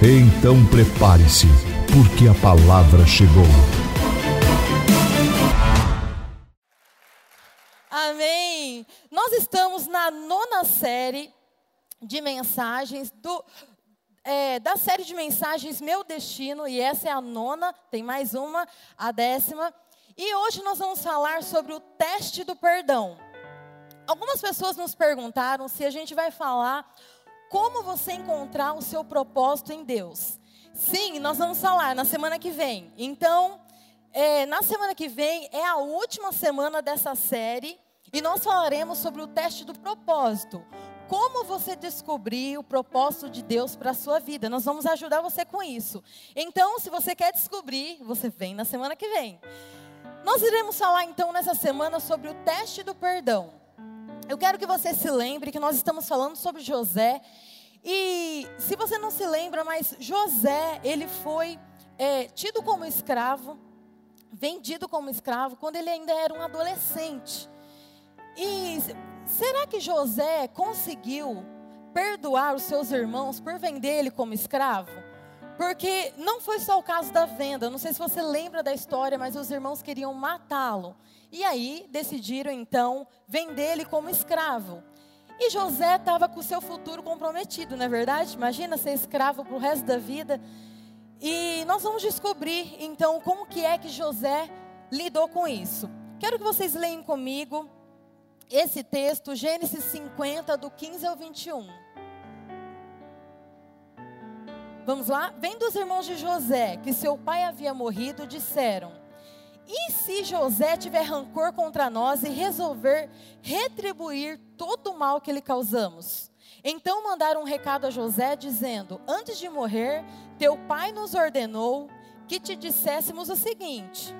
Então prepare-se, porque a palavra chegou. Amém. Nós estamos na nona série de mensagens do, é, da série de mensagens Meu Destino, e essa é a nona, tem mais uma, a décima. E hoje nós vamos falar sobre o teste do perdão. Algumas pessoas nos perguntaram se a gente vai falar como você encontrar o seu propósito em Deus. Sim, nós vamos falar na semana que vem. Então, é, na semana que vem é a última semana dessa série e nós falaremos sobre o teste do propósito. Como você descobrir o propósito de Deus para a sua vida? Nós vamos ajudar você com isso. Então, se você quer descobrir, você vem na semana que vem. Nós iremos falar então nessa semana sobre o teste do perdão. Eu quero que você se lembre que nós estamos falando sobre José. E se você não se lembra, mas José, ele foi é, tido como escravo, vendido como escravo, quando ele ainda era um adolescente. E será que José conseguiu perdoar os seus irmãos por vender ele como escravo? Porque não foi só o caso da venda, não sei se você lembra da história, mas os irmãos queriam matá-lo. E aí decidiram então vender ele como escravo. E José estava com o seu futuro comprometido, não é verdade? Imagina ser escravo para o resto da vida. E nós vamos descobrir então como que é que José lidou com isso. Quero que vocês leiam comigo esse texto, Gênesis 50, do 15 ao 21. Vamos lá? Vendo os irmãos de José que seu pai havia morrido, disseram: E se José tiver rancor contra nós e resolver retribuir todo o mal que lhe causamos? Então mandaram um recado a José, dizendo: Antes de morrer, teu pai nos ordenou que te disséssemos o seguinte: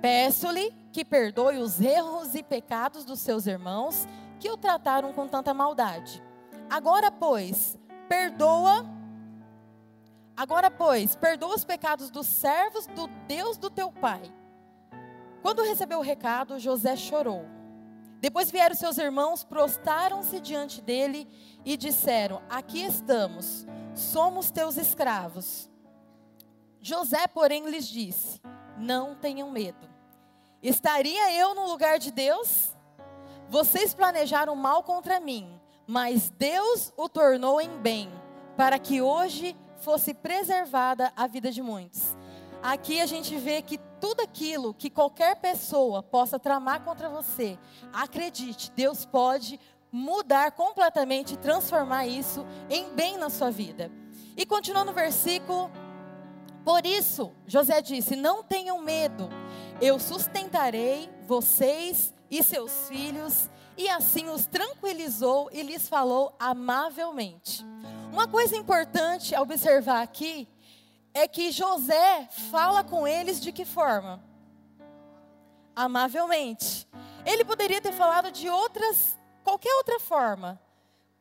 Peço-lhe que perdoe os erros e pecados dos seus irmãos que o trataram com tanta maldade. Agora, pois, perdoa. Agora, pois, perdoa os pecados dos servos do Deus do teu pai. Quando recebeu o recado, José chorou. Depois vieram seus irmãos, prostaram-se diante dele e disseram: Aqui estamos, somos teus escravos. José, porém, lhes disse: Não tenham medo. Estaria eu no lugar de Deus? Vocês planejaram mal contra mim, mas Deus o tornou em bem, para que hoje fosse preservada a vida de muitos. Aqui a gente vê que tudo aquilo que qualquer pessoa possa tramar contra você, acredite, Deus pode mudar completamente, transformar isso em bem na sua vida. E continuando no versículo, por isso, José disse: Não tenham medo, eu sustentarei vocês e seus filhos. E assim os tranquilizou e lhes falou amavelmente. Uma coisa importante a observar aqui é que José fala com eles de que forma? Amavelmente. Ele poderia ter falado de outras, qualquer outra forma,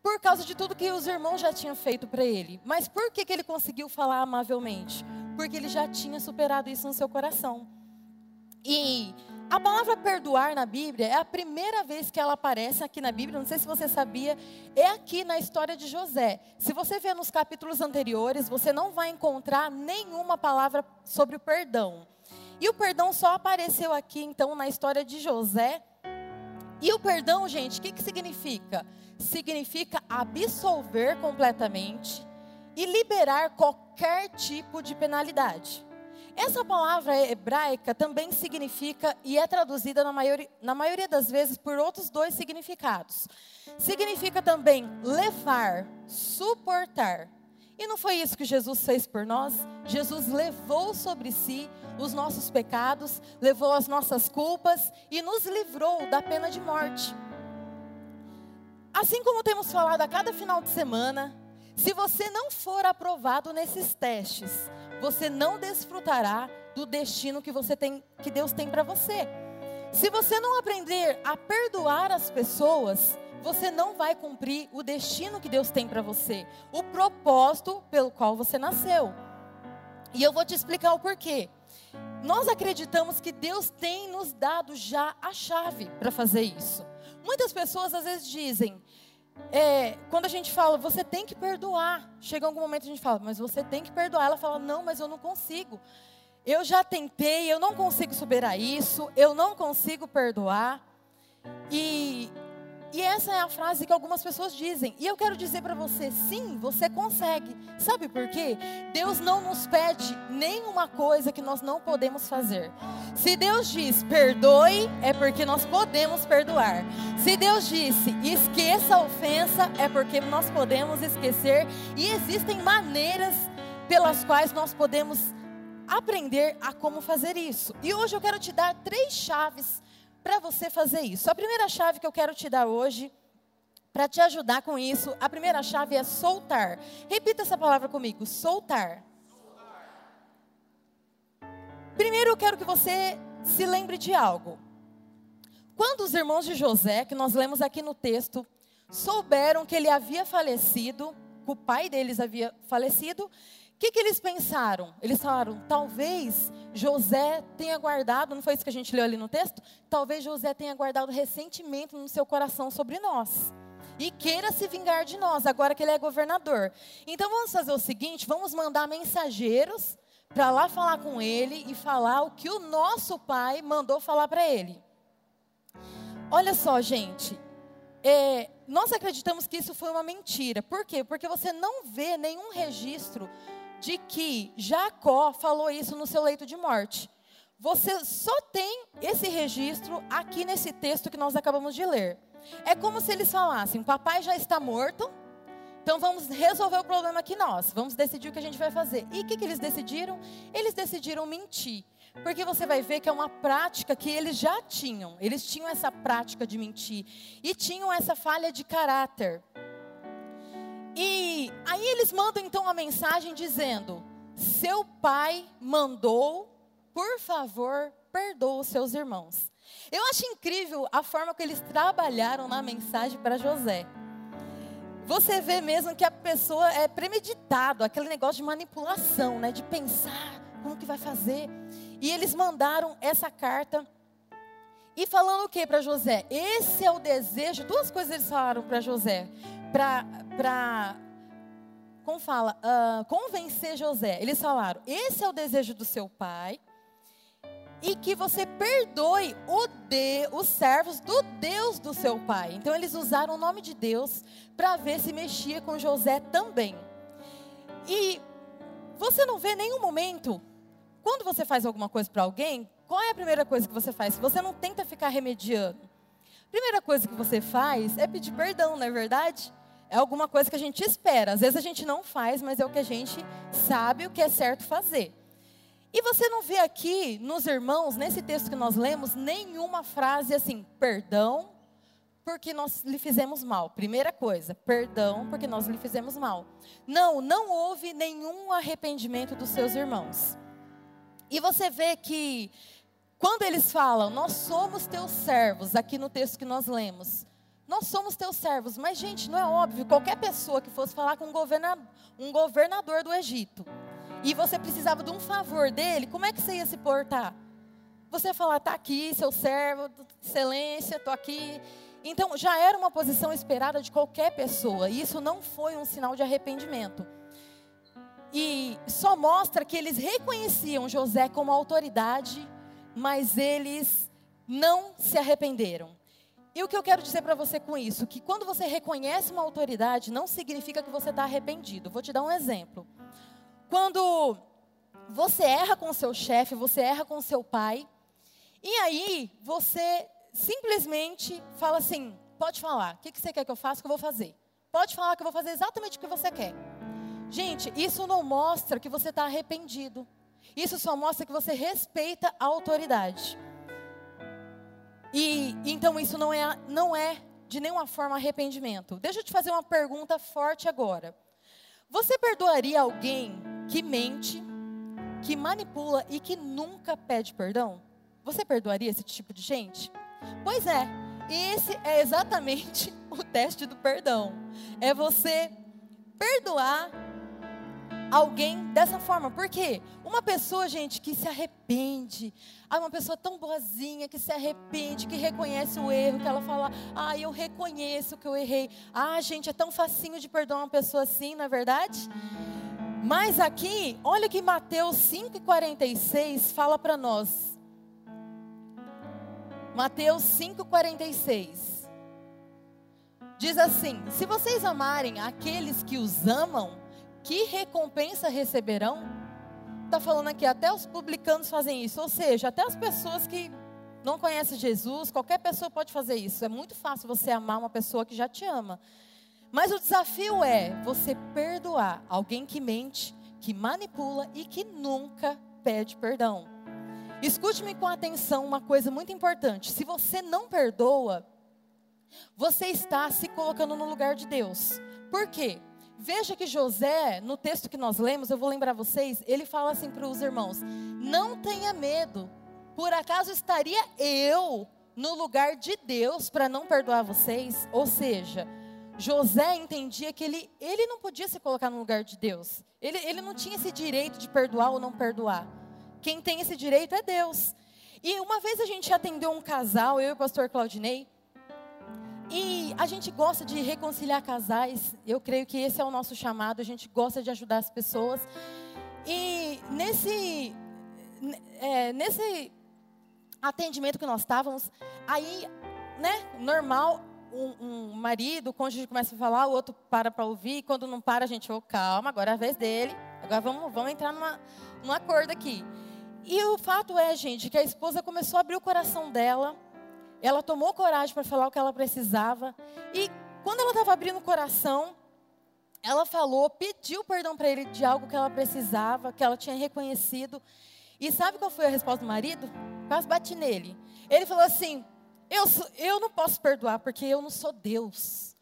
por causa de tudo que os irmãos já tinham feito para ele. Mas por que, que ele conseguiu falar amavelmente? Porque ele já tinha superado isso no seu coração. E a palavra perdoar na Bíblia é a primeira vez que ela aparece aqui na Bíblia. Não sei se você sabia, é aqui na história de José. Se você ver nos capítulos anteriores, você não vai encontrar nenhuma palavra sobre o perdão. E o perdão só apareceu aqui, então, na história de José. E o perdão, gente, o que, que significa? Significa absolver completamente e liberar qualquer tipo de penalidade. Essa palavra hebraica também significa e é traduzida na maioria, na maioria das vezes por outros dois significados. Significa também levar, suportar. E não foi isso que Jesus fez por nós? Jesus levou sobre si os nossos pecados, levou as nossas culpas e nos livrou da pena de morte. Assim como temos falado a cada final de semana, Se você não for aprovado nesses testes, você não desfrutará do destino que você tem, que Deus tem para você. Se você não aprender a perdoar as pessoas, você não vai cumprir o destino que Deus tem para você, o propósito pelo qual você nasceu. E eu vou te explicar o porquê. Nós acreditamos que Deus tem nos dado já a chave para fazer isso. Muitas pessoas às vezes dizem, é, quando a gente fala, você tem que perdoar. Chega algum momento a gente fala, mas você tem que perdoar. Ela fala, não, mas eu não consigo. Eu já tentei, eu não consigo superar isso, eu não consigo perdoar. E e essa é a frase que algumas pessoas dizem. E eu quero dizer para você, sim, você consegue. Sabe por quê? Deus não nos pede nenhuma coisa que nós não podemos fazer. Se Deus diz perdoe, é porque nós podemos perdoar. Se Deus disse esqueça a ofensa, é porque nós podemos esquecer. E existem maneiras pelas quais nós podemos aprender a como fazer isso. E hoje eu quero te dar três chaves para você fazer isso. A primeira chave que eu quero te dar hoje, para te ajudar com isso, a primeira chave é soltar. Repita essa palavra comigo: soltar. Primeiro eu quero que você se lembre de algo. Quando os irmãos de José, que nós lemos aqui no texto, souberam que ele havia falecido, que o pai deles havia falecido, o que, que eles pensaram? Eles falaram, talvez José tenha guardado, não foi isso que a gente leu ali no texto? Talvez José tenha guardado ressentimento no seu coração sobre nós. E queira se vingar de nós, agora que ele é governador. Então vamos fazer o seguinte: vamos mandar mensageiros para lá falar com ele e falar o que o nosso pai mandou falar para ele. Olha só, gente. É, nós acreditamos que isso foi uma mentira. Por quê? Porque você não vê nenhum registro de que Jacó falou isso no seu leito de morte. Você só tem esse registro aqui nesse texto que nós acabamos de ler. É como se eles falassem: papai já está morto, então vamos resolver o problema aqui nós, vamos decidir o que a gente vai fazer. E o que, que eles decidiram? Eles decidiram mentir. Porque você vai ver que é uma prática que eles já tinham. Eles tinham essa prática de mentir. E tinham essa falha de caráter. E aí eles mandam então a mensagem dizendo: Seu pai mandou, por favor, perdoa os seus irmãos. Eu acho incrível a forma que eles trabalharam na mensagem para José. Você vê mesmo que a pessoa é premeditado, aquele negócio de manipulação, né, de pensar como que vai fazer. E eles mandaram essa carta e falando o que para José? Esse é o desejo. Duas coisas eles falaram para José para, como fala, uh, convencer José. Eles falaram: esse é o desejo do seu pai e que você perdoe o de, os servos do Deus do seu pai. Então eles usaram o nome de Deus para ver se mexia com José também. E você não vê nenhum momento, quando você faz alguma coisa para alguém, qual é a primeira coisa que você faz? Você não tenta ficar remediando. A primeira coisa que você faz é pedir perdão, não é verdade? É alguma coisa que a gente espera. Às vezes a gente não faz, mas é o que a gente sabe o que é certo fazer. E você não vê aqui nos irmãos, nesse texto que nós lemos, nenhuma frase assim, perdão, porque nós lhe fizemos mal. Primeira coisa, perdão, porque nós lhe fizemos mal. Não, não houve nenhum arrependimento dos seus irmãos. E você vê que, quando eles falam, nós somos teus servos, aqui no texto que nós lemos, nós somos teus servos. Mas, gente, não é óbvio, qualquer pessoa que fosse falar com um governador, um governador do Egito, e você precisava de um favor dele, como é que você ia se portar? Você ia falar, está aqui, seu servo, excelência, estou aqui. Então, já era uma posição esperada de qualquer pessoa, e isso não foi um sinal de arrependimento. E só mostra que eles reconheciam José como autoridade, mas eles não se arrependeram. E o que eu quero dizer para você com isso? Que quando você reconhece uma autoridade, não significa que você está arrependido. Vou te dar um exemplo. Quando você erra com o seu chefe, você erra com o seu pai, e aí você simplesmente fala assim: pode falar, o que, que você quer que eu faça, que eu vou fazer. Pode falar que eu vou fazer exatamente o que você quer. Gente, isso não mostra que você está arrependido. Isso só mostra que você respeita a autoridade. E então isso não é, não é de nenhuma forma arrependimento. Deixa eu te fazer uma pergunta forte agora. Você perdoaria alguém que mente, que manipula e que nunca pede perdão? Você perdoaria esse tipo de gente? Pois é, esse é exatamente o teste do perdão. É você perdoar alguém dessa forma. Por quê? Uma pessoa, gente, que se arrepende. Ah, uma pessoa tão boazinha que se arrepende, que reconhece o erro, que ela fala: Ah, eu reconheço que eu errei. Ah, gente, é tão facinho de perdoar uma pessoa assim, não é verdade? Mas aqui, olha que Mateus 5,46 fala para nós. Mateus 5,46 diz assim: Se vocês amarem aqueles que os amam, que recompensa receberão? Está falando aqui, até os publicanos fazem isso, ou seja, até as pessoas que não conhecem Jesus, qualquer pessoa pode fazer isso. É muito fácil você amar uma pessoa que já te ama. Mas o desafio é você perdoar alguém que mente, que manipula e que nunca pede perdão. Escute-me com atenção uma coisa muito importante. Se você não perdoa, você está se colocando no lugar de Deus. Por quê? Veja que José, no texto que nós lemos, eu vou lembrar vocês, ele fala assim para os irmãos: Não tenha medo, por acaso estaria eu no lugar de Deus para não perdoar vocês? Ou seja, José entendia que ele, ele não podia se colocar no lugar de Deus, ele, ele não tinha esse direito de perdoar ou não perdoar. Quem tem esse direito é Deus. E uma vez a gente atendeu um casal, eu e o pastor Claudinei, e a gente gosta de reconciliar casais. Eu creio que esse é o nosso chamado. A gente gosta de ajudar as pessoas. E nesse, é, nesse atendimento que nós estávamos, aí, né, normal, um, um, marido, o cônjuge começa a falar, o outro para para ouvir. Quando não para, a gente, oh, calma, agora é a vez dele. Agora vamos, vamos entrar numa, num acordo aqui. E o fato é, gente, que a esposa começou a abrir o coração dela ela tomou coragem para falar o que ela precisava. E quando ela estava abrindo o coração, ela falou, pediu perdão para ele de algo que ela precisava, que ela tinha reconhecido. E sabe qual foi a resposta do marido? Quase bati nele. Ele falou assim: eu, eu não posso perdoar porque eu não sou Deus.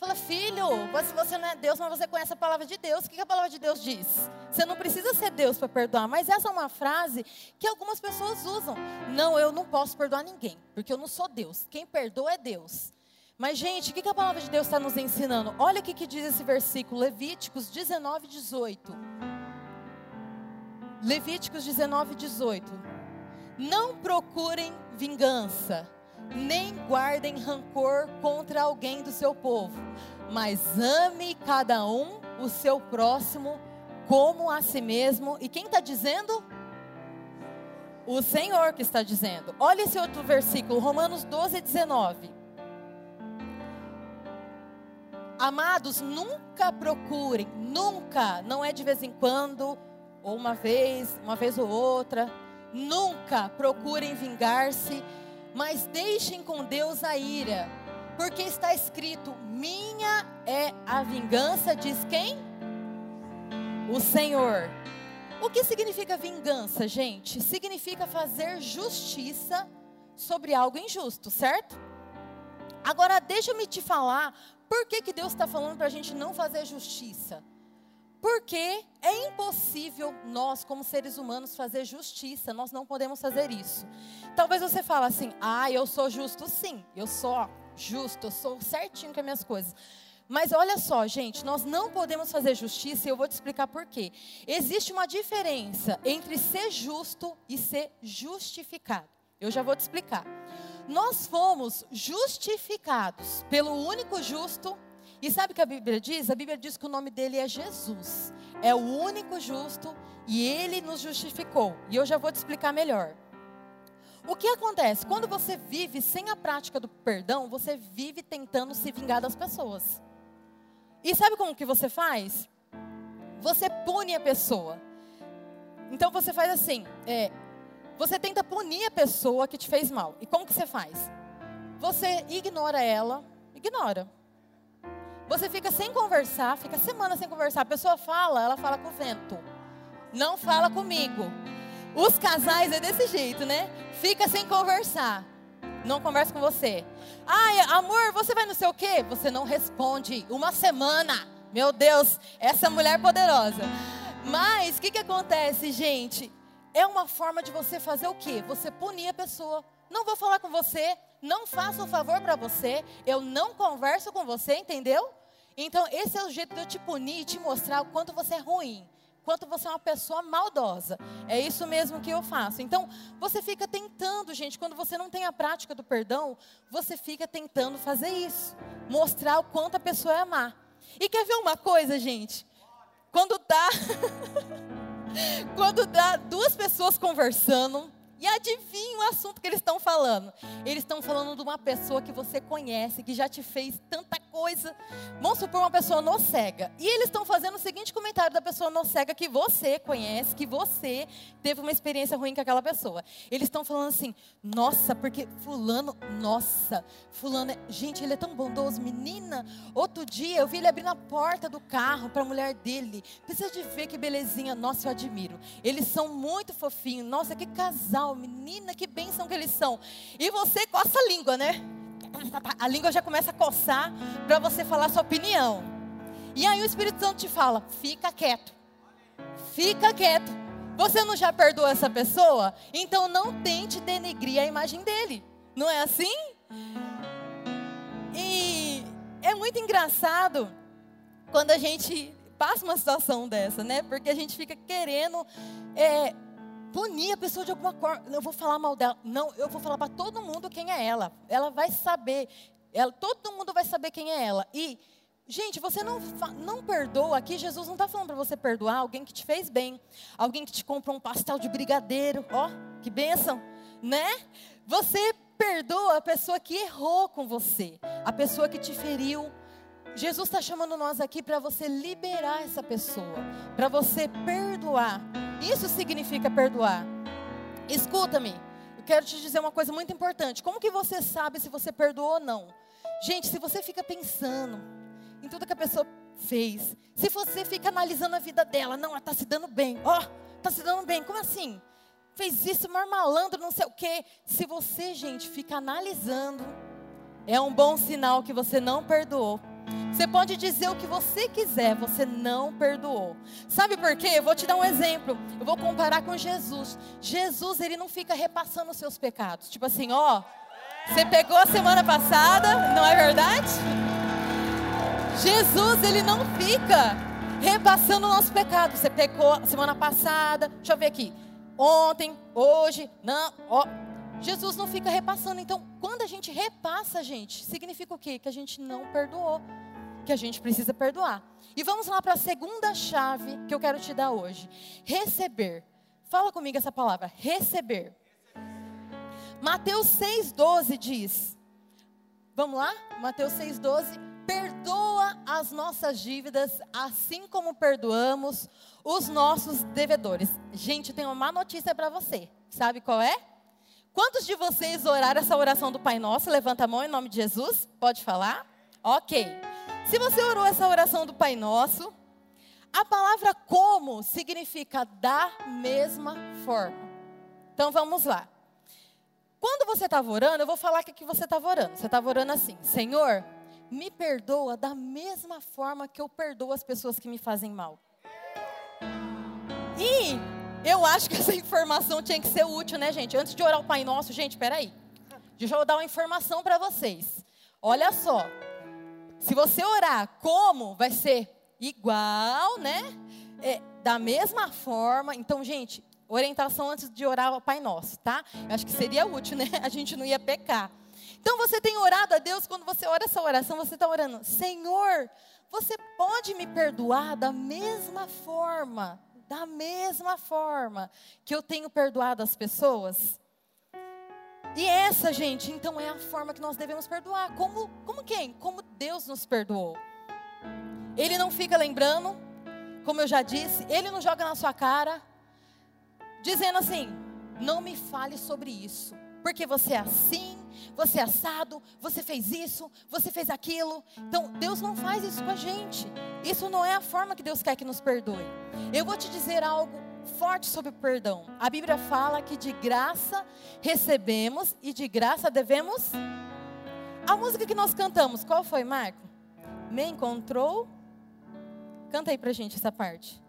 Fala, filho, você não é Deus, mas você conhece a palavra de Deus, o que a palavra de Deus diz? Você não precisa ser Deus para perdoar, mas essa é uma frase que algumas pessoas usam. Não, eu não posso perdoar ninguém, porque eu não sou Deus. Quem perdoa é Deus. Mas, gente, o que a palavra de Deus está nos ensinando? Olha o que diz esse versículo, Levíticos 19, 18. Levíticos 19, 18. Não procurem vingança nem guardem rancor contra alguém do seu povo, mas ame cada um o seu próximo como a si mesmo. E quem está dizendo? O Senhor que está dizendo. Olha esse outro versículo, Romanos 12, 19. Amados, nunca procurem, nunca, não é de vez em quando, ou uma vez, uma vez ou outra, nunca procurem vingar-se mas deixem com Deus a ira, porque está escrito: Minha é a vingança, diz quem? O Senhor. O que significa vingança, gente? Significa fazer justiça sobre algo injusto, certo? Agora, deixa-me te falar por que, que Deus está falando para a gente não fazer justiça. Porque é impossível nós, como seres humanos, fazer justiça. Nós não podemos fazer isso. Talvez você fale assim: ah, eu sou justo sim. Eu sou justo, eu sou certinho com as minhas coisas. Mas olha só, gente, nós não podemos fazer justiça e eu vou te explicar por quê. Existe uma diferença entre ser justo e ser justificado. Eu já vou te explicar. Nós fomos justificados pelo único justo e sabe o que a Bíblia diz? A Bíblia diz que o nome dele é Jesus. É o único justo e ele nos justificou. E eu já vou te explicar melhor. O que acontece? Quando você vive sem a prática do perdão, você vive tentando se vingar das pessoas. E sabe como que você faz? Você pune a pessoa. Então você faz assim, é, você tenta punir a pessoa que te fez mal. E como que você faz? Você ignora ela, ignora. Você fica sem conversar, fica semana sem conversar. A pessoa fala, ela fala com o vento. Não fala comigo. Os casais é desse jeito, né? Fica sem conversar. Não conversa com você. Ai, amor, você vai no seu quê? Você não responde. Uma semana. Meu Deus, essa mulher poderosa. Mas o que, que acontece, gente? É uma forma de você fazer o quê? Você punir a pessoa. Não vou falar com você, não faço um favor para você, eu não converso com você, entendeu? Então, esse é o jeito de eu te punir e te mostrar o quanto você é ruim, quanto você é uma pessoa maldosa. É isso mesmo que eu faço. Então, você fica tentando, gente, quando você não tem a prática do perdão, você fica tentando fazer isso, mostrar o quanto a pessoa é má. E quer ver uma coisa, gente? Quando dá Quando dá duas pessoas conversando, e adivinha o assunto que eles estão falando? Eles estão falando de uma pessoa que você conhece, que já te fez tanta coisa. Vamos supor uma pessoa no cega. E eles estão fazendo o seguinte comentário da pessoa no cega que você conhece, que você teve uma experiência ruim com aquela pessoa. Eles estão falando assim: nossa, porque Fulano, nossa, Fulano, é, gente, ele é tão bondoso. Menina, outro dia eu vi ele abrindo a porta do carro para a mulher dele. Precisa de ver que belezinha. Nossa, eu admiro. Eles são muito fofinhos. Nossa, que casal menina, que bênção que eles são. E você coça a língua, né? A língua já começa a coçar para você falar sua opinião. E aí o Espírito Santo te fala: fica quieto. Fica quieto. Você não já perdoou essa pessoa? Então não tente denegrir a imagem dele. Não é assim? E é muito engraçado quando a gente passa uma situação dessa, né? Porque a gente fica querendo é, punir a pessoa de alguma forma. Eu vou falar mal dela. Não, eu vou falar para todo mundo quem é ela. Ela vai saber. Ela, todo mundo vai saber quem é ela. E, gente, você não, não perdoa aqui. Jesus não está falando para você perdoar alguém que te fez bem. Alguém que te comprou um pastel de brigadeiro. Ó, que bênção. Né? Você perdoa a pessoa que errou com você. A pessoa que te feriu. Jesus está chamando nós aqui para você liberar essa pessoa. Para você perdoar. Isso significa perdoar. Escuta-me. Eu quero te dizer uma coisa muito importante. Como que você sabe se você perdoou ou não? Gente, se você fica pensando em tudo que a pessoa fez, se você fica analisando a vida dela, não, ela está se dando bem. Ó, oh, está se dando bem. Como assim? Fez isso, marmalando, não sei o quê. Se você, gente, fica analisando, é um bom sinal que você não perdoou. Você pode dizer o que você quiser, você não perdoou. Sabe por quê? Eu vou te dar um exemplo. Eu vou comparar com Jesus. Jesus, ele não fica repassando os seus pecados. Tipo assim, ó, você pegou a semana passada, não é verdade? Jesus, ele não fica repassando o nosso pecado. Você pecou semana passada, deixa eu ver aqui. Ontem, hoje, não, ó. Jesus não fica repassando. Então, quando a gente repassa, gente, significa o quê? Que a gente não perdoou que a gente precisa perdoar. E vamos lá para a segunda chave que eu quero te dar hoje: receber. Fala comigo essa palavra, receber. Mateus 6,12 diz: Vamos lá? Mateus 6,12: Perdoa as nossas dívidas, assim como perdoamos os nossos devedores. Gente, tem uma má notícia para você. Sabe qual é? Quantos de vocês oraram essa oração do Pai Nosso? Levanta a mão em nome de Jesus. Pode falar? Ok. Se você orou essa oração do Pai Nosso, a palavra como significa da mesma forma. Então vamos lá. Quando você estava orando, eu vou falar que, que você estava orando. Você estava orando assim: Senhor, me perdoa da mesma forma que eu perdoo as pessoas que me fazem mal. E eu acho que essa informação tinha que ser útil, né, gente? Antes de orar o Pai Nosso, gente, peraí. Deixa eu dar uma informação para vocês. Olha só. Se você orar como, vai ser igual, né? É, da mesma forma. Então, gente, orientação antes de orar ao Pai Nosso, tá? Eu acho que seria útil, né? A gente não ia pecar. Então, você tem orado a Deus, quando você ora essa oração, você está orando, Senhor, você pode me perdoar da mesma forma, da mesma forma que eu tenho perdoado as pessoas? E essa, gente, então é a forma que nós devemos perdoar. Como, como quem? Como Deus nos perdoou. Ele não fica lembrando, como eu já disse, ele não joga na sua cara, dizendo assim: não me fale sobre isso, porque você é assim, você é assado, você fez isso, você fez aquilo. Então, Deus não faz isso com a gente. Isso não é a forma que Deus quer que nos perdoe. Eu vou te dizer algo forte sobre o perdão. A Bíblia fala que de graça recebemos e de graça devemos. A música que nós cantamos, qual foi, Marco? Me encontrou Canta aí pra gente essa parte.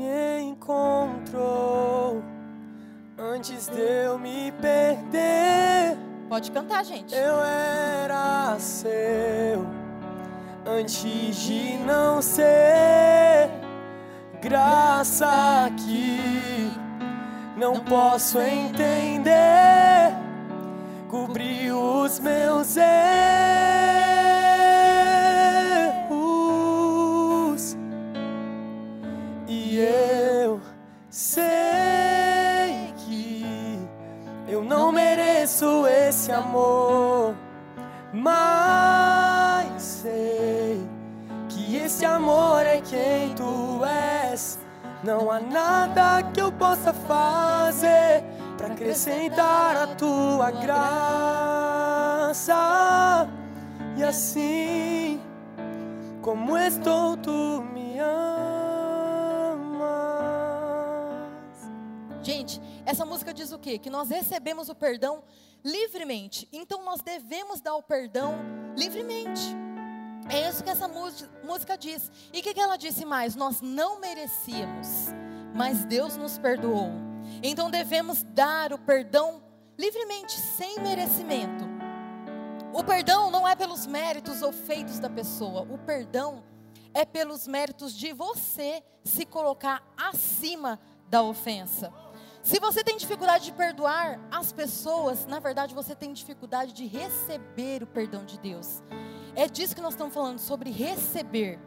Me encontrou antes de eu me perder. Pode cantar, gente. Eu era seu antes de não ser. Graça que não posso entender. Cobriu os meus erros mas sei que esse amor é quem tu és. Não há nada que eu possa fazer para acrescentar a tua graça. E assim como estou, tu me amas. Gente, essa música diz o quê? Que nós recebemos o perdão livremente. Então nós devemos dar o perdão livremente. É isso que essa música diz. E o que, que ela disse mais? Nós não merecíamos, mas Deus nos perdoou. Então devemos dar o perdão livremente, sem merecimento. O perdão não é pelos méritos ou feitos da pessoa. O perdão é pelos méritos de você se colocar acima da ofensa. Se você tem dificuldade de perdoar as pessoas, na verdade você tem dificuldade de receber o perdão de Deus. É disso que nós estamos falando, sobre receber.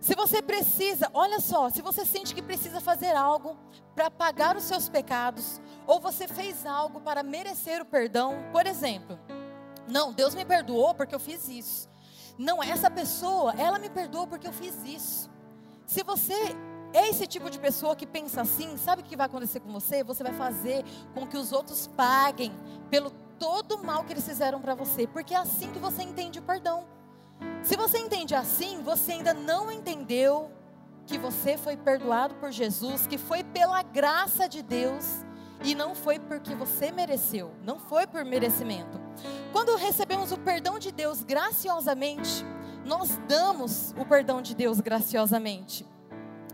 Se você precisa, olha só, se você sente que precisa fazer algo para pagar os seus pecados, ou você fez algo para merecer o perdão, por exemplo, não, Deus me perdoou porque eu fiz isso. Não, essa pessoa, ela me perdoou porque eu fiz isso. Se você esse tipo de pessoa que pensa assim, sabe o que vai acontecer com você? Você vai fazer com que os outros paguem pelo todo o mal que eles fizeram para você, porque é assim que você entende o perdão. Se você entende assim, você ainda não entendeu que você foi perdoado por Jesus, que foi pela graça de Deus e não foi porque você mereceu, não foi por merecimento. Quando recebemos o perdão de Deus graciosamente, nós damos o perdão de Deus graciosamente.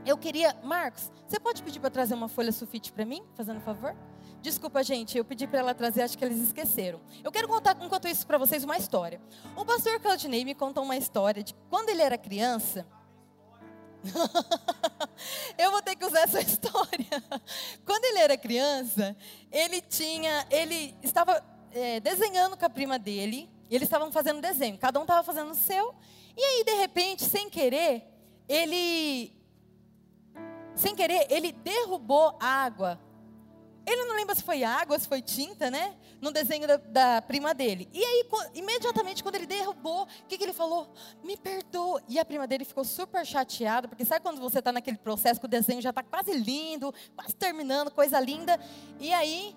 Eu queria, Marcos, você pode pedir para trazer uma folha sulfite para mim, fazendo um favor? Desculpa, gente, eu pedi para ela trazer, acho que eles esqueceram. Eu quero contar, enquanto isso, para vocês uma história. O pastor Claudinei me contou uma história de quando ele era criança. eu vou ter que usar essa história. Quando ele era criança, ele tinha, ele estava é, desenhando com a prima dele. E eles estavam fazendo desenho. Cada um estava fazendo o seu. E aí, de repente, sem querer, ele, sem querer, ele derrubou água ele não lembra se foi água, se foi tinta, né? No desenho da, da prima dele. E aí, imediatamente, quando ele derrubou, o que, que ele falou? Me perdoa. E a prima dele ficou super chateada, porque sabe quando você está naquele processo que o desenho já está quase lindo, quase terminando, coisa linda. E aí,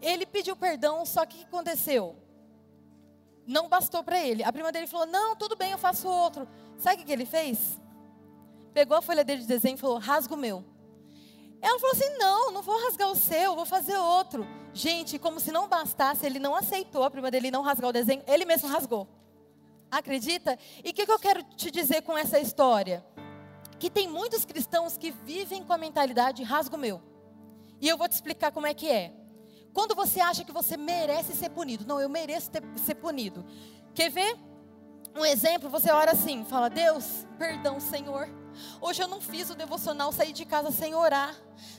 ele pediu perdão, só que o que aconteceu? Não bastou para ele. A prima dele falou: Não, tudo bem, eu faço outro. Sabe o que, que ele fez? Pegou a folha dele de desenho e falou: Rasga o meu. Ela falou assim: não, não vou rasgar o seu, vou fazer outro. Gente, como se não bastasse, ele não aceitou a prima dele não rasgar o desenho, ele mesmo rasgou. Acredita? E o que, que eu quero te dizer com essa história? Que tem muitos cristãos que vivem com a mentalidade rasgo meu. E eu vou te explicar como é que é. Quando você acha que você merece ser punido, não, eu mereço ter, ser punido. Quer ver? Um exemplo, você ora assim, fala: Deus, perdão, Senhor Hoje eu não fiz o devocional, saí de casa sem orar.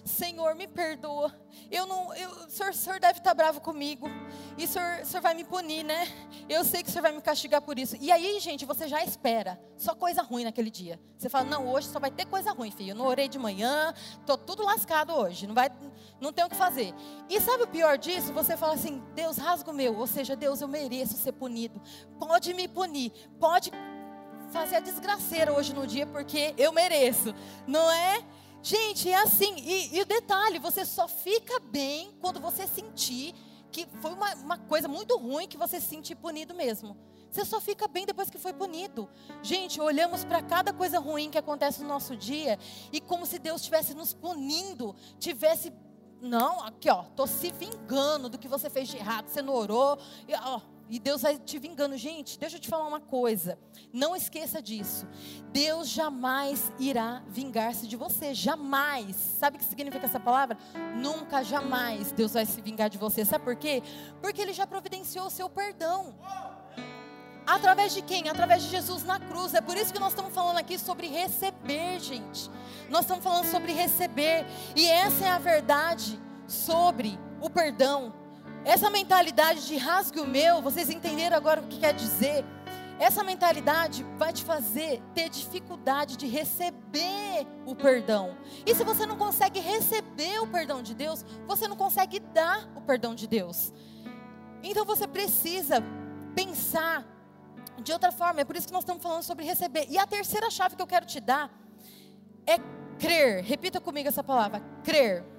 Senhor, me perdoa. Eu não, eu, o, senhor, senhor deve estar bravo comigo. E o senhor, senhor vai me punir, né? Eu sei que o senhor vai me castigar por isso. E aí, gente, você já espera. Só coisa ruim naquele dia. Você fala, não, hoje só vai ter coisa ruim, filho. Eu não orei de manhã, tô tudo lascado hoje. Não vai, não tem o que fazer. E sabe o pior disso? Você fala assim, Deus rasga o meu. Ou seja, Deus, eu mereço ser punido. Pode me punir. Pode fazer a desgraceira hoje no dia porque eu mereço, não é? Gente, é assim. E, e o detalhe, você só fica bem quando você sentir que foi uma, uma coisa muito ruim que você se sentir punido mesmo. Você só fica bem depois que foi punido. Gente, olhamos para cada coisa ruim que acontece no nosso dia e como se Deus estivesse nos punindo, tivesse não, aqui ó, tô se vingando do que você fez de errado, você não orou, e, ó, e Deus vai te vingando. Gente, deixa eu te falar uma coisa. Não esqueça disso. Deus jamais irá vingar-se de você. Jamais. Sabe o que significa essa palavra? Nunca, jamais Deus vai se vingar de você. Sabe por quê? Porque Ele já providenciou o seu perdão. Através de quem? Através de Jesus na cruz. É por isso que nós estamos falando aqui sobre receber, gente. Nós estamos falando sobre receber. E essa é a verdade sobre o perdão. Essa mentalidade de rasgue o meu, vocês entenderam agora o que quer dizer? Essa mentalidade vai te fazer ter dificuldade de receber o perdão. E se você não consegue receber o perdão de Deus, você não consegue dar o perdão de Deus. Então você precisa pensar de outra forma. É por isso que nós estamos falando sobre receber. E a terceira chave que eu quero te dar é crer. Repita comigo essa palavra: crer.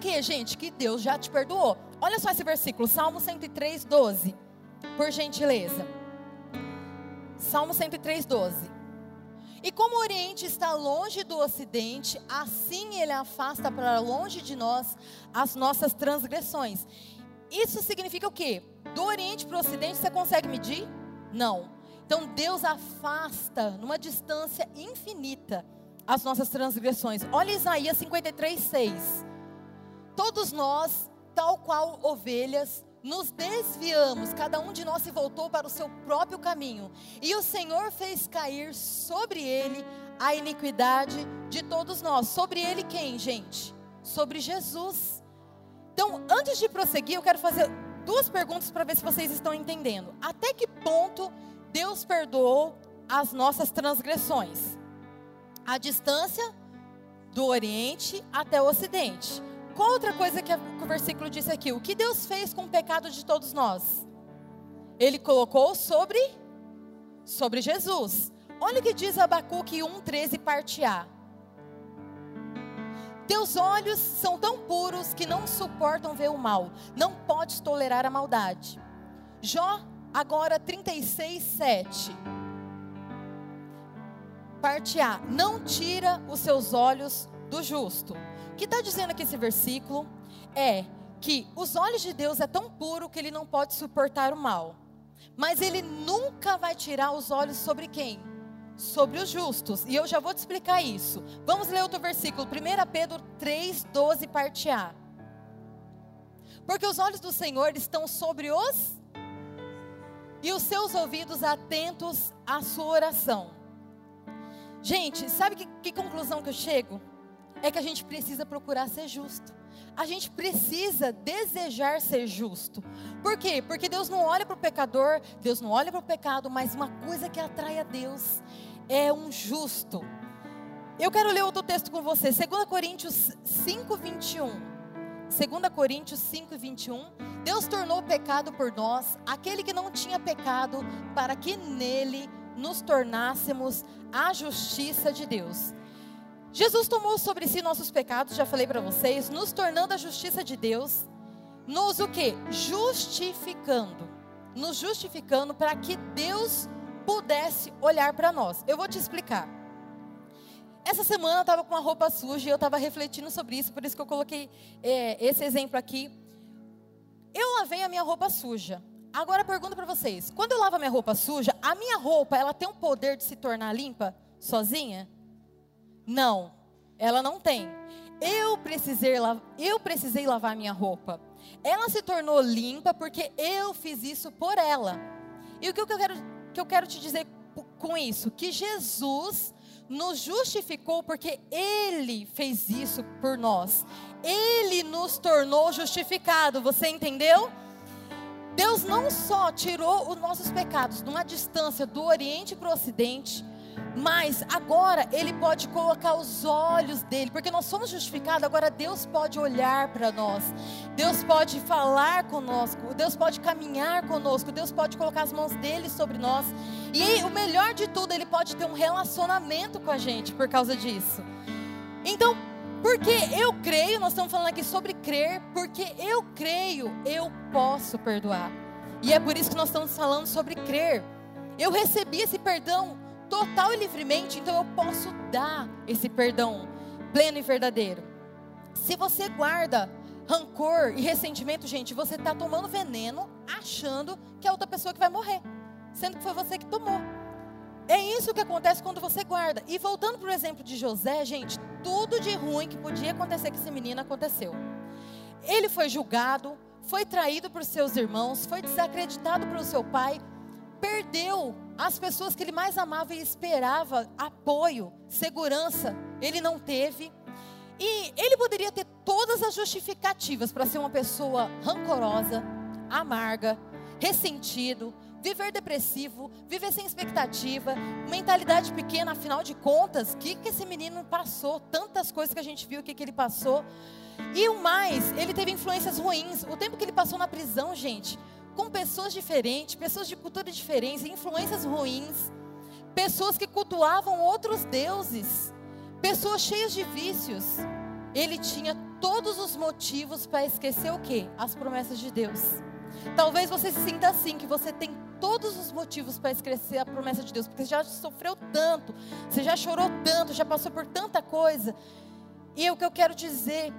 Que, gente? Que Deus já te perdoou. Olha só esse versículo, Salmo 103, 12. Por gentileza. Salmo 103, 12. E como o Oriente está longe do Ocidente, assim ele afasta para longe de nós as nossas transgressões. Isso significa o quê? Do Oriente para o Ocidente você consegue medir? Não. Então Deus afasta numa distância infinita as nossas transgressões. Olha Isaías 53, 6. Todos nós, tal qual ovelhas, nos desviamos, cada um de nós se voltou para o seu próprio caminho, e o Senhor fez cair sobre ele a iniquidade de todos nós. Sobre ele quem, gente? Sobre Jesus. Então, antes de prosseguir, eu quero fazer duas perguntas para ver se vocês estão entendendo. Até que ponto Deus perdoou as nossas transgressões? A distância do Oriente até o Ocidente. Qual outra coisa que, o versículo disse aqui? O que Deus fez com o pecado de todos nós? Ele colocou sobre sobre Jesus. Olha o que diz Abacuque 1:13 parte A. Teus olhos são tão puros que não suportam ver o mal. Não podes tolerar a maldade. Jó, agora 36, 7. Parte A. Não tira os seus olhos do justo que está dizendo aqui esse versículo é que os olhos de Deus é tão puro que ele não pode suportar o mal. Mas ele nunca vai tirar os olhos sobre quem? Sobre os justos. E eu já vou te explicar isso. Vamos ler outro versículo, 1 Pedro 3, 12, parte A. Porque os olhos do Senhor estão sobre os e os seus ouvidos atentos à sua oração. Gente, sabe que, que conclusão que eu chego? É que a gente precisa procurar ser justo. A gente precisa desejar ser justo. Por quê? Porque Deus não olha para o pecador, Deus não olha para o pecado, mas uma coisa que atrai a Deus é um justo. Eu quero ler outro texto com você, 2 Coríntios 5, 21. 2 Coríntios 5, 21. Deus tornou o pecado por nós, aquele que não tinha pecado, para que nele nos tornássemos a justiça de Deus. Jesus tomou sobre si nossos pecados, já falei para vocês, nos tornando a justiça de Deus, nos o que? Justificando. Nos justificando para que Deus pudesse olhar para nós. Eu vou te explicar. Essa semana eu estava com uma roupa suja e eu estava refletindo sobre isso, por isso que eu coloquei é, esse exemplo aqui. Eu lavei a minha roupa suja. Agora pergunto para vocês: quando eu lavo a minha roupa suja, a minha roupa ela tem o poder de se tornar limpa sozinha? Não, ela não tem. Eu precisei, eu precisei lavar minha roupa. Ela se tornou limpa porque eu fiz isso por ela. E o que eu quero, que eu quero te dizer com isso? Que Jesus nos justificou porque Ele fez isso por nós. Ele nos tornou justificado. Você entendeu? Deus não só tirou os nossos pecados numa distância do Oriente para o Ocidente, mas agora Ele pode colocar os olhos dele, porque nós somos justificados, agora Deus pode olhar para nós, Deus pode falar conosco, Deus pode caminhar conosco, Deus pode colocar as mãos dele sobre nós. E o melhor de tudo, Ele pode ter um relacionamento com a gente por causa disso. Então, porque eu creio, nós estamos falando aqui sobre crer, porque eu creio, eu posso perdoar. E é por isso que nós estamos falando sobre crer. Eu recebi esse perdão total e livremente, então eu posso dar esse perdão pleno e verdadeiro. Se você guarda rancor e ressentimento, gente, você está tomando veneno achando que é outra pessoa que vai morrer, sendo que foi você que tomou. É isso que acontece quando você guarda. E voltando para o exemplo de José, gente, tudo de ruim que podia acontecer com esse menino aconteceu. Ele foi julgado, foi traído por seus irmãos, foi desacreditado pelo seu pai, perdeu as pessoas que ele mais amava e esperava apoio, segurança, ele não teve. E ele poderia ter todas as justificativas para ser uma pessoa rancorosa, amarga, ressentido, viver depressivo, viver sem expectativa, mentalidade pequena, afinal de contas, o que, que esse menino passou? Tantas coisas que a gente viu, o que, que ele passou. E o mais, ele teve influências ruins. O tempo que ele passou na prisão, gente, com pessoas diferentes, pessoas de cultura diferentes, influências ruins, pessoas que cultuavam outros deuses, pessoas cheias de vícios. Ele tinha todos os motivos para esquecer o quê? As promessas de Deus. Talvez você se sinta assim, que você tem todos os motivos para esquecer a promessa de Deus, porque você já sofreu tanto, você já chorou tanto, já passou por tanta coisa. E o que eu quero dizer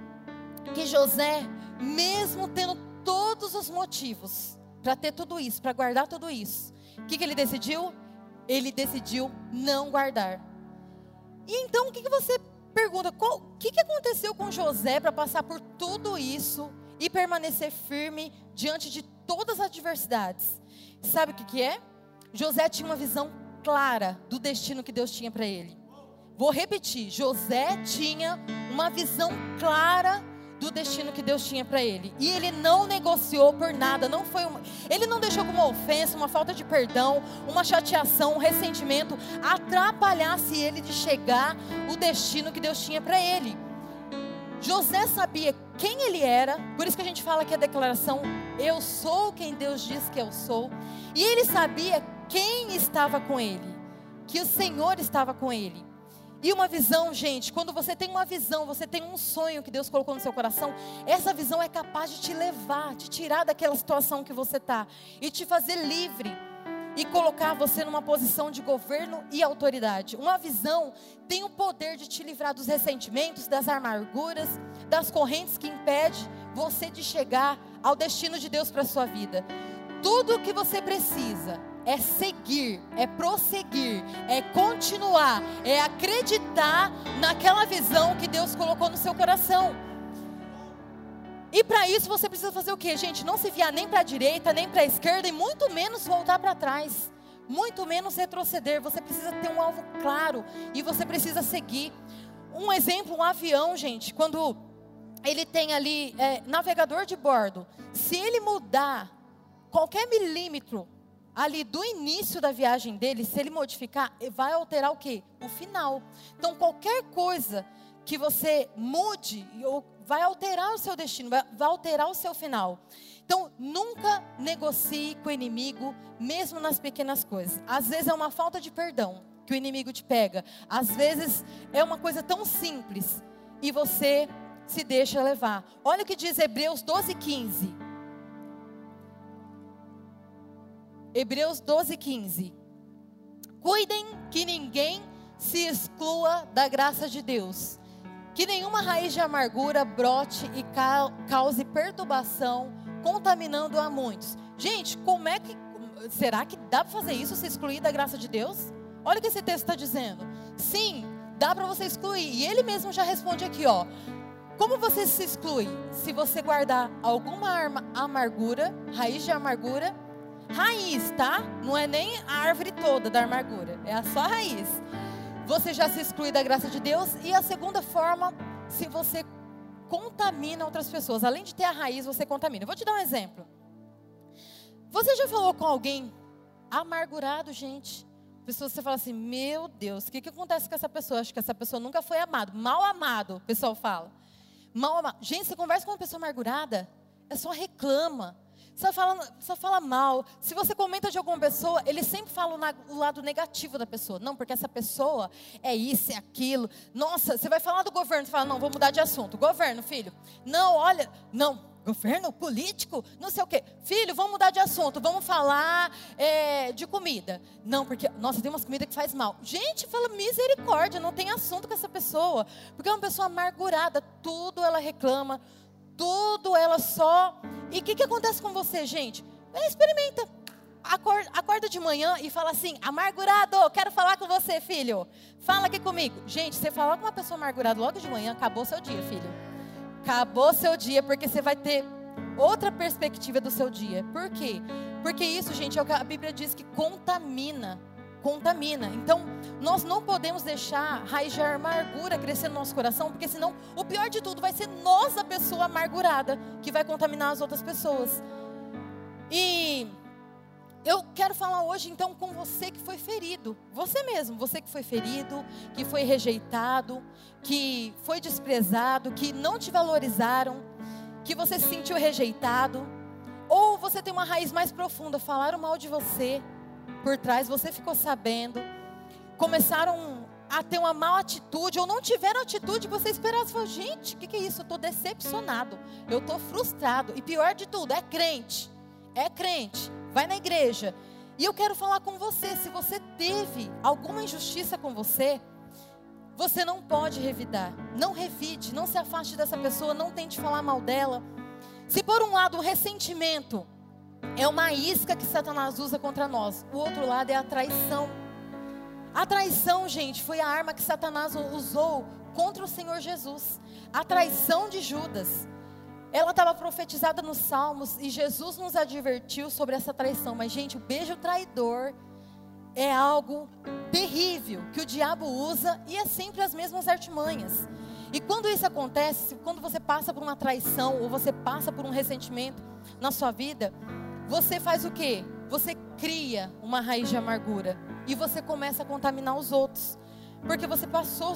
que José, mesmo tendo todos os motivos para ter tudo isso, para guardar tudo isso, o que, que ele decidiu? Ele decidiu não guardar. E então o que, que você pergunta? o que, que aconteceu com José para passar por tudo isso e permanecer firme diante de todas as adversidades? Sabe o que, que é? José tinha uma visão clara do destino que Deus tinha para ele. Vou repetir: José tinha uma visão clara do destino que Deus tinha para ele. E ele não negociou por nada, não foi uma, ele não deixou como uma ofensa, uma falta de perdão, uma chateação, um ressentimento atrapalhasse ele de chegar o destino que Deus tinha para ele. José sabia quem ele era, por isso que a gente fala que a declaração eu sou quem Deus diz que eu sou. E ele sabia quem estava com ele, que o Senhor estava com ele. E uma visão, gente, quando você tem uma visão, você tem um sonho que Deus colocou no seu coração, essa visão é capaz de te levar, de tirar daquela situação que você está e te fazer livre e colocar você numa posição de governo e autoridade. Uma visão tem o poder de te livrar dos ressentimentos, das amarguras, das correntes que impedem você de chegar ao destino de Deus para sua vida. Tudo o que você precisa é seguir, é prosseguir, é continuar, é acreditar naquela visão que Deus colocou no seu coração. E para isso você precisa fazer o que, gente? Não se viar nem para a direita, nem para a esquerda e muito menos voltar para trás. Muito menos retroceder. Você precisa ter um alvo claro e você precisa seguir. Um exemplo, um avião, gente, quando ele tem ali é, navegador de bordo, se ele mudar qualquer milímetro ali do início da viagem dele, se ele modificar, vai alterar o que? O final. Então, qualquer coisa que você mude, vai alterar o seu destino, vai alterar o seu final. Então, nunca negocie com o inimigo, mesmo nas pequenas coisas. Às vezes é uma falta de perdão que o inimigo te pega. Às vezes é uma coisa tão simples e você se deixa levar. Olha o que diz Hebreus 12, 15. Hebreus 12, 15. Cuidem que ninguém se exclua da graça de Deus, que nenhuma raiz de amargura brote e cause perturbação, contaminando a muitos. Gente, como é que. Será que dá para fazer isso, se excluir da graça de Deus? Olha o que esse texto está dizendo. Sim, dá para você excluir. E ele mesmo já responde aqui, ó. Como você se exclui? Se você guardar alguma amargura, raiz de amargura, raiz, tá? Não é nem a árvore toda da amargura, é a só raiz. Você já se exclui da graça de Deus. E a segunda forma, se você contamina outras pessoas. Além de ter a raiz, você contamina. Vou te dar um exemplo. Você já falou com alguém amargurado, gente? Pessoa, você fala assim, meu Deus, o que, que acontece com essa pessoa? Acho que essa pessoa nunca foi amada. Mal amado, o pessoal fala. Mal amado. Gente, você conversa com uma pessoa amargurada, é só reclama só fala, só fala mal. Se você comenta de alguma pessoa, ele sempre fala o, lado negativo da pessoa. Não, porque essa pessoa é isso, é aquilo. Nossa, você vai falar do governo, você fala, não, vou mudar de assunto. Governo, filho. Não, olha, não, governo, político, não sei o quê. Filho, vamos mudar de assunto, vamos falar é, de comida. Não, porque, nossa, tem umas comidas que faz mal. Gente, fala misericórdia, não tem assunto com essa pessoa. Porque é uma pessoa amargurada, tudo ela reclama, tudo ela só. E o que, que acontece com você, gente? É, experimenta. Acorda, acorda, de manhã e fala assim: amargurado, quero falar com você, filho. Fala aqui comigo. Gente, você falar com uma pessoa amargurada logo de manhã, acabou seu dia, filho. Acabou seu dia, porque você vai ter outra perspectiva do seu dia. Por quê? Porque isso, gente, é o que a Bíblia diz que contamina. Contamina. Então, nós não podemos deixar raiz de amargura crescer no nosso coração, porque senão o pior de tudo vai ser nós, a pessoa amargurada, que vai contaminar as outras pessoas. E eu quero falar hoje então com você que foi ferido, você mesmo, você que foi ferido, que foi rejeitado, que foi desprezado, que não te valorizaram, que você se sentiu rejeitado, ou você tem uma raiz mais profunda, falaram mal de você por trás, você ficou sabendo, começaram a ter uma má atitude, ou não tiveram atitude você esperava. Falou, gente, o que, que é isso? Eu estou decepcionado, eu estou frustrado. E pior de tudo, é crente é crente, vai na igreja. E eu quero falar com você, se você teve alguma injustiça com você, você não pode revidar. Não revide, não se afaste dessa pessoa, não tente falar mal dela. Se por um lado o ressentimento é uma isca que Satanás usa contra nós, o outro lado é a traição. A traição, gente, foi a arma que Satanás usou contra o Senhor Jesus. A traição de Judas. Ela estava profetizada nos Salmos e Jesus nos advertiu sobre essa traição. Mas, gente, o beijo traidor é algo terrível que o diabo usa e é sempre as mesmas artimanhas. E quando isso acontece, quando você passa por uma traição ou você passa por um ressentimento na sua vida, você faz o quê? Você cria uma raiz de amargura e você começa a contaminar os outros. Porque você passou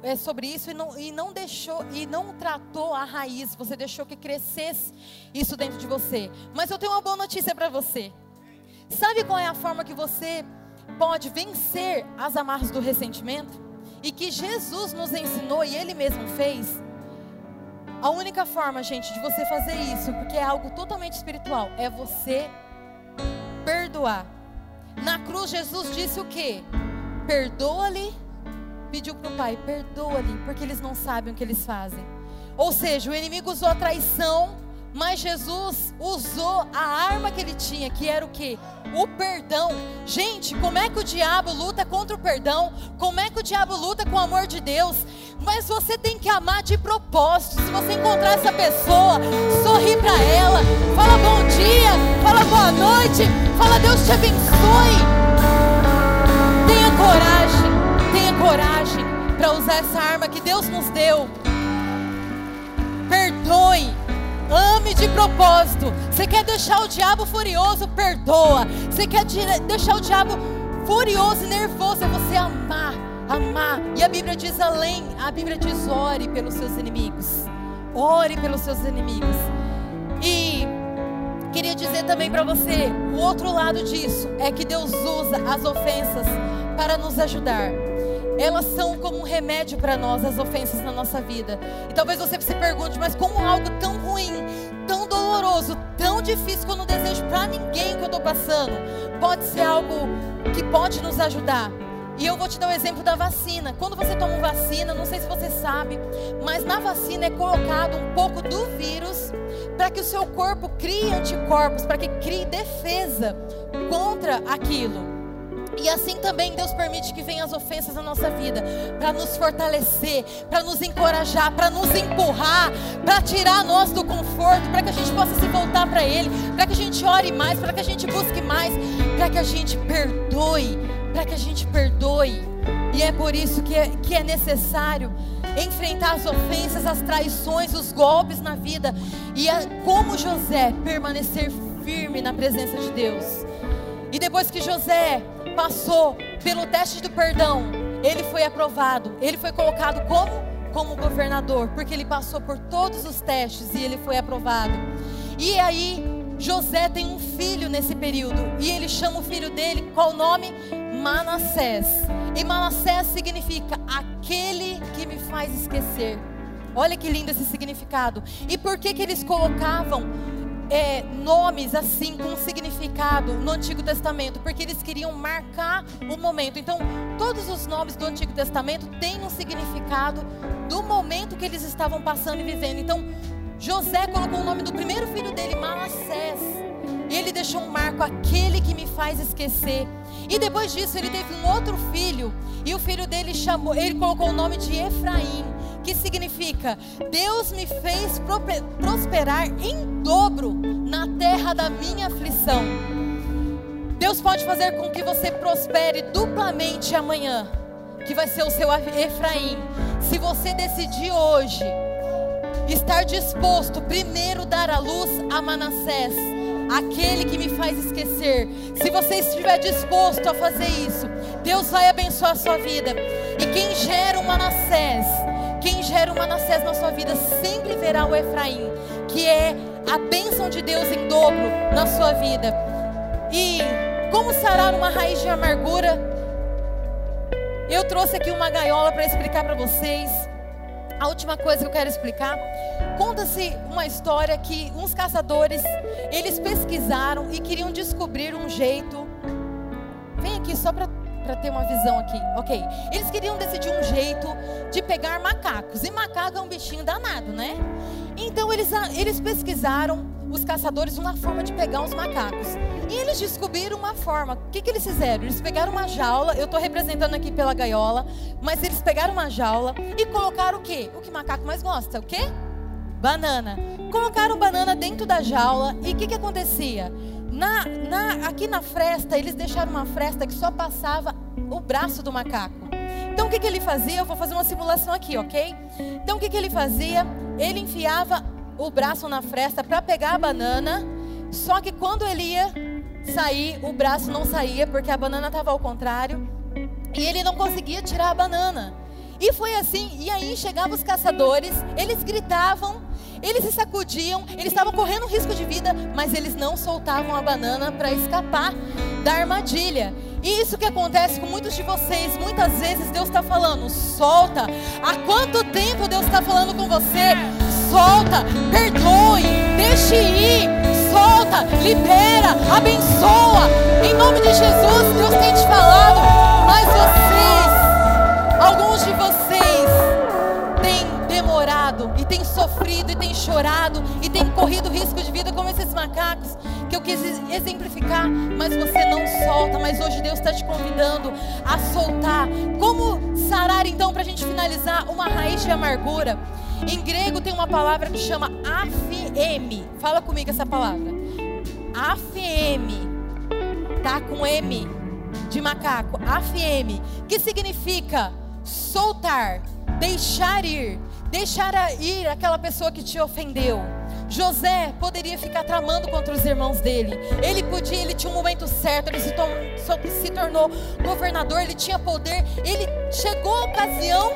é, sobre isso e não, e não deixou e não tratou a raiz, você deixou que crescesse isso dentro de você. Mas eu tenho uma boa notícia para você. Sabe qual é a forma que você pode vencer as amarras do ressentimento? E que Jesus nos ensinou e Ele mesmo fez? A única forma, gente, de você fazer isso, porque é algo totalmente espiritual, é você perdoar. Na cruz, Jesus disse o que? Perdoa-lhe pediu para o pai: perdoa-lhe, porque eles não sabem o que eles fazem. Ou seja, o inimigo usou a traição, mas Jesus usou a arma que ele tinha, que era o que? O perdão. Gente, como é que o diabo luta contra o perdão? Como é que o diabo luta com o amor de Deus? Mas você tem que amar de propósito. Se você encontrar essa pessoa, sorri para ela, fala bom dia, fala boa noite, fala Deus te abençoe. Tenha coragem Tenha coragem para usar essa arma que Deus nos deu. Perdoe. Ame de propósito. Você quer deixar o diabo furioso? Perdoa. Você quer deixar o diabo furioso e nervoso? É você amar. Amar. E a Bíblia diz além. A Bíblia diz: ore pelos seus inimigos. Ore pelos seus inimigos. E queria dizer também para você: o outro lado disso é que Deus usa as ofensas para nos ajudar elas são como um remédio para nós, as ofensas na nossa vida. E talvez você se pergunte, mas como algo tão ruim, tão doloroso, tão difícil que eu não desejo para ninguém que eu estou passando, pode ser algo que pode nos ajudar. E eu vou te dar o um exemplo da vacina. Quando você toma vacina, não sei se você sabe, mas na vacina é colocado um pouco do vírus para que o seu corpo crie anticorpos, para que crie defesa contra aquilo. E assim também Deus permite que venham as ofensas na nossa vida para nos fortalecer, para nos encorajar, para nos empurrar, para tirar nós do conforto, para que a gente possa se voltar para Ele, para que a gente ore mais, para que a gente busque mais, para que a gente perdoe, para que a gente perdoe. E é por isso que é, que é necessário enfrentar as ofensas, as traições, os golpes na vida e é como José permanecer firme na presença de Deus. E depois que José passou pelo teste do perdão, ele foi aprovado. Ele foi colocado como como governador, porque ele passou por todos os testes e ele foi aprovado. E aí José tem um filho nesse período e ele chama o filho dele qual o nome? Manassés. E Manassés significa aquele que me faz esquecer. Olha que lindo esse significado. E por que que eles colocavam é, nomes assim com significado no Antigo Testamento, porque eles queriam marcar o momento. Então, todos os nomes do Antigo Testamento têm um significado do momento que eles estavam passando e vivendo. Então, José colocou o nome do primeiro filho dele, Manassés. E ele deixou um marco, aquele que me faz esquecer. E depois disso ele teve um outro filho. E o filho dele chamou, ele colocou o nome de Efraim, que significa Deus me fez prosperar em dobro na terra da minha aflição. Deus pode fazer com que você prospere duplamente amanhã, que vai ser o seu Efraim. Se você decidir hoje estar disposto primeiro dar a luz a Manassés, aquele que me faz esquecer. Se você estiver disposto a fazer isso, Deus vai abençoar a sua vida. E quem gera um Manassés, quem gera um Manassés na sua vida, sempre verá o Efraim, que é a bênção de Deus em dobro na sua vida. E como sarar uma raiz de amargura? Eu trouxe aqui uma gaiola para explicar para vocês. A última coisa que eu quero explicar, conta-se uma história que uns caçadores, eles pesquisaram e queriam descobrir um jeito. Vem aqui só para ter uma visão aqui, ok? Eles queriam decidir um jeito de pegar macacos. E macaco é um bichinho danado, né? Então eles, eles pesquisaram, os caçadores, uma forma de pegar os macacos. E eles descobriram uma forma. O que, que eles fizeram? Eles pegaram uma jaula, eu estou representando aqui pela gaiola, mas eles pegaram uma jaula e colocaram o quê? O que macaco mais gosta? O quê? Banana. Colocaram banana dentro da jaula e o que, que acontecia? Na, na, aqui na fresta, eles deixaram uma fresta que só passava o braço do macaco. Então o que, que ele fazia? Eu vou fazer uma simulação aqui, ok? Então o que, que ele fazia? Ele enfiava o braço na fresta para pegar a banana, só que quando ele ia sair, o braço não saía porque a banana estava ao contrário e ele não conseguia tirar a banana. E foi assim, e aí chegavam os caçadores, eles gritavam, eles se sacudiam, eles estavam correndo risco de vida, mas eles não soltavam a banana para escapar da armadilha. E isso que acontece com muitos de vocês, muitas vezes Deus está falando, solta. Há quanto tempo Deus está falando com você? Solta, perdoe, deixe ir solta, libera, abençoa. Em nome de Jesus, Deus tem te falado. Mas vocês, alguns de vocês, têm demorado e têm sofrido e têm chorado e têm corrido risco de vida como esses macacos que eu quis exemplificar, mas você não solta. Mas hoje Deus está te convidando a soltar. Como sarar então para a gente finalizar uma raiz de amargura? Em grego tem uma palavra que chama afm. Fala comigo essa palavra. Afm. Tá com M de macaco. Afm, que significa soltar, deixar ir, deixar ir aquela pessoa que te ofendeu. José poderia ficar tramando contra os irmãos dele. Ele podia, ele tinha um momento certo, ele se, se tornou governador, ele tinha poder, ele chegou a ocasião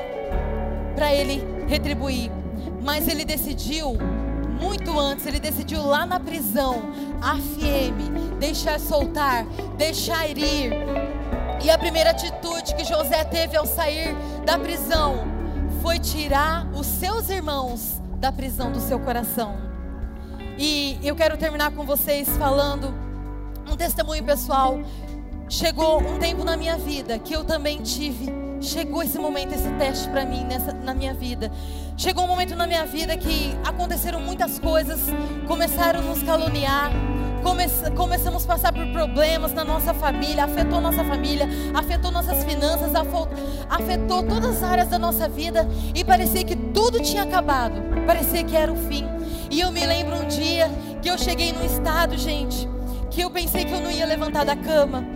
para ele retribuir. Mas ele decidiu muito antes, ele decidiu lá na prisão, AFM, deixar soltar, deixar ir. E a primeira atitude que José teve ao sair da prisão foi tirar os seus irmãos da prisão do seu coração. E eu quero terminar com vocês falando um testemunho pessoal. Chegou um tempo na minha vida que eu também tive chegou esse momento, esse teste para mim nessa, na minha vida. Chegou um momento na minha vida que aconteceram muitas coisas, começaram a nos caluniar, come, começamos a passar por problemas na nossa família, afetou nossa família, afetou nossas finanças, afetou todas as áreas da nossa vida e parecia que tudo tinha acabado, parecia que era o fim. E eu me lembro um dia que eu cheguei num estado, gente, que eu pensei que eu não ia levantar da cama.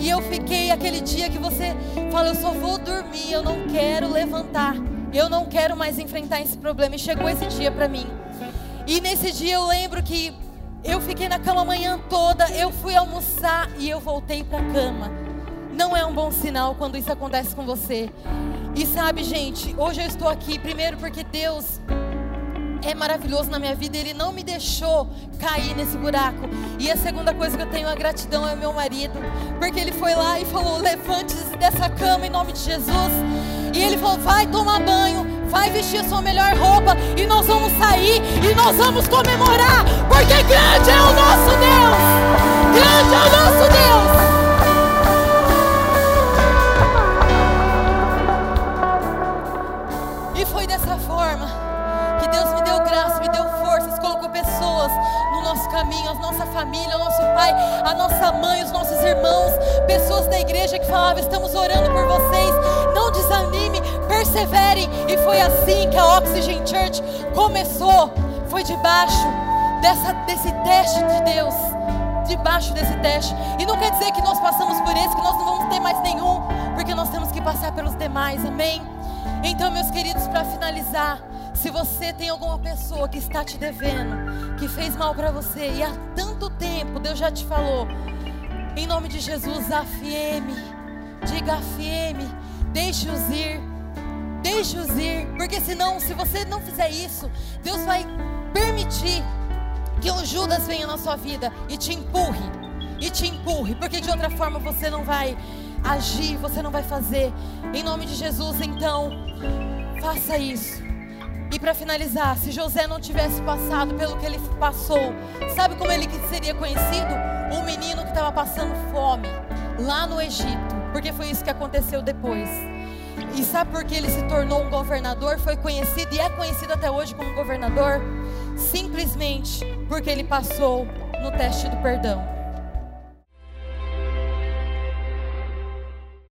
E eu fiquei aquele dia que você fala, eu só vou dormir, eu não quero levantar. Eu não quero mais enfrentar esse problema. E chegou esse dia para mim. E nesse dia eu lembro que eu fiquei na cama a manhã toda, eu fui almoçar e eu voltei para cama. Não é um bom sinal quando isso acontece com você. E sabe, gente, hoje eu estou aqui primeiro porque Deus é maravilhoso na minha vida, Ele não me deixou cair nesse buraco. E a segunda coisa que eu tenho a gratidão é meu marido, porque ele foi lá e falou: levante-se dessa cama em nome de Jesus. E ele falou: vai tomar banho, vai vestir a sua melhor roupa, e nós vamos sair e nós vamos comemorar, porque grande é o nosso Deus! Grande é o nosso Deus! que Deus me deu graça, me deu forças, colocou pessoas no nosso caminho, a nossa família, o nosso pai, a nossa mãe, os nossos irmãos, pessoas da igreja que falavam: estamos orando por vocês, não desanime, perseverem. E foi assim que a Oxygen Church começou, foi debaixo dessa, desse teste de Deus. Debaixo desse teste, e não quer dizer que nós passamos por esse, que nós não vamos ter mais nenhum, porque nós temos que passar pelos demais, amém? Então, meus queridos, para finalizar, se você tem alguma pessoa que está te devendo, que fez mal para você e há tanto tempo Deus já te falou, em nome de Jesus, afieme, diga afieme, deixe-os ir, deixe-os ir, porque senão, se você não fizer isso, Deus vai permitir que um Judas venha na sua vida e te empurre, e te empurre, porque de outra forma você não vai agir, você não vai fazer. Em nome de Jesus, então, faça isso. E para finalizar, se José não tivesse passado pelo que ele passou, sabe como ele seria conhecido? Um menino que estava passando fome lá no Egito, porque foi isso que aconteceu depois. E sabe por que ele se tornou um governador? Foi conhecido e é conhecido até hoje como governador? Simplesmente porque ele passou no teste do perdão.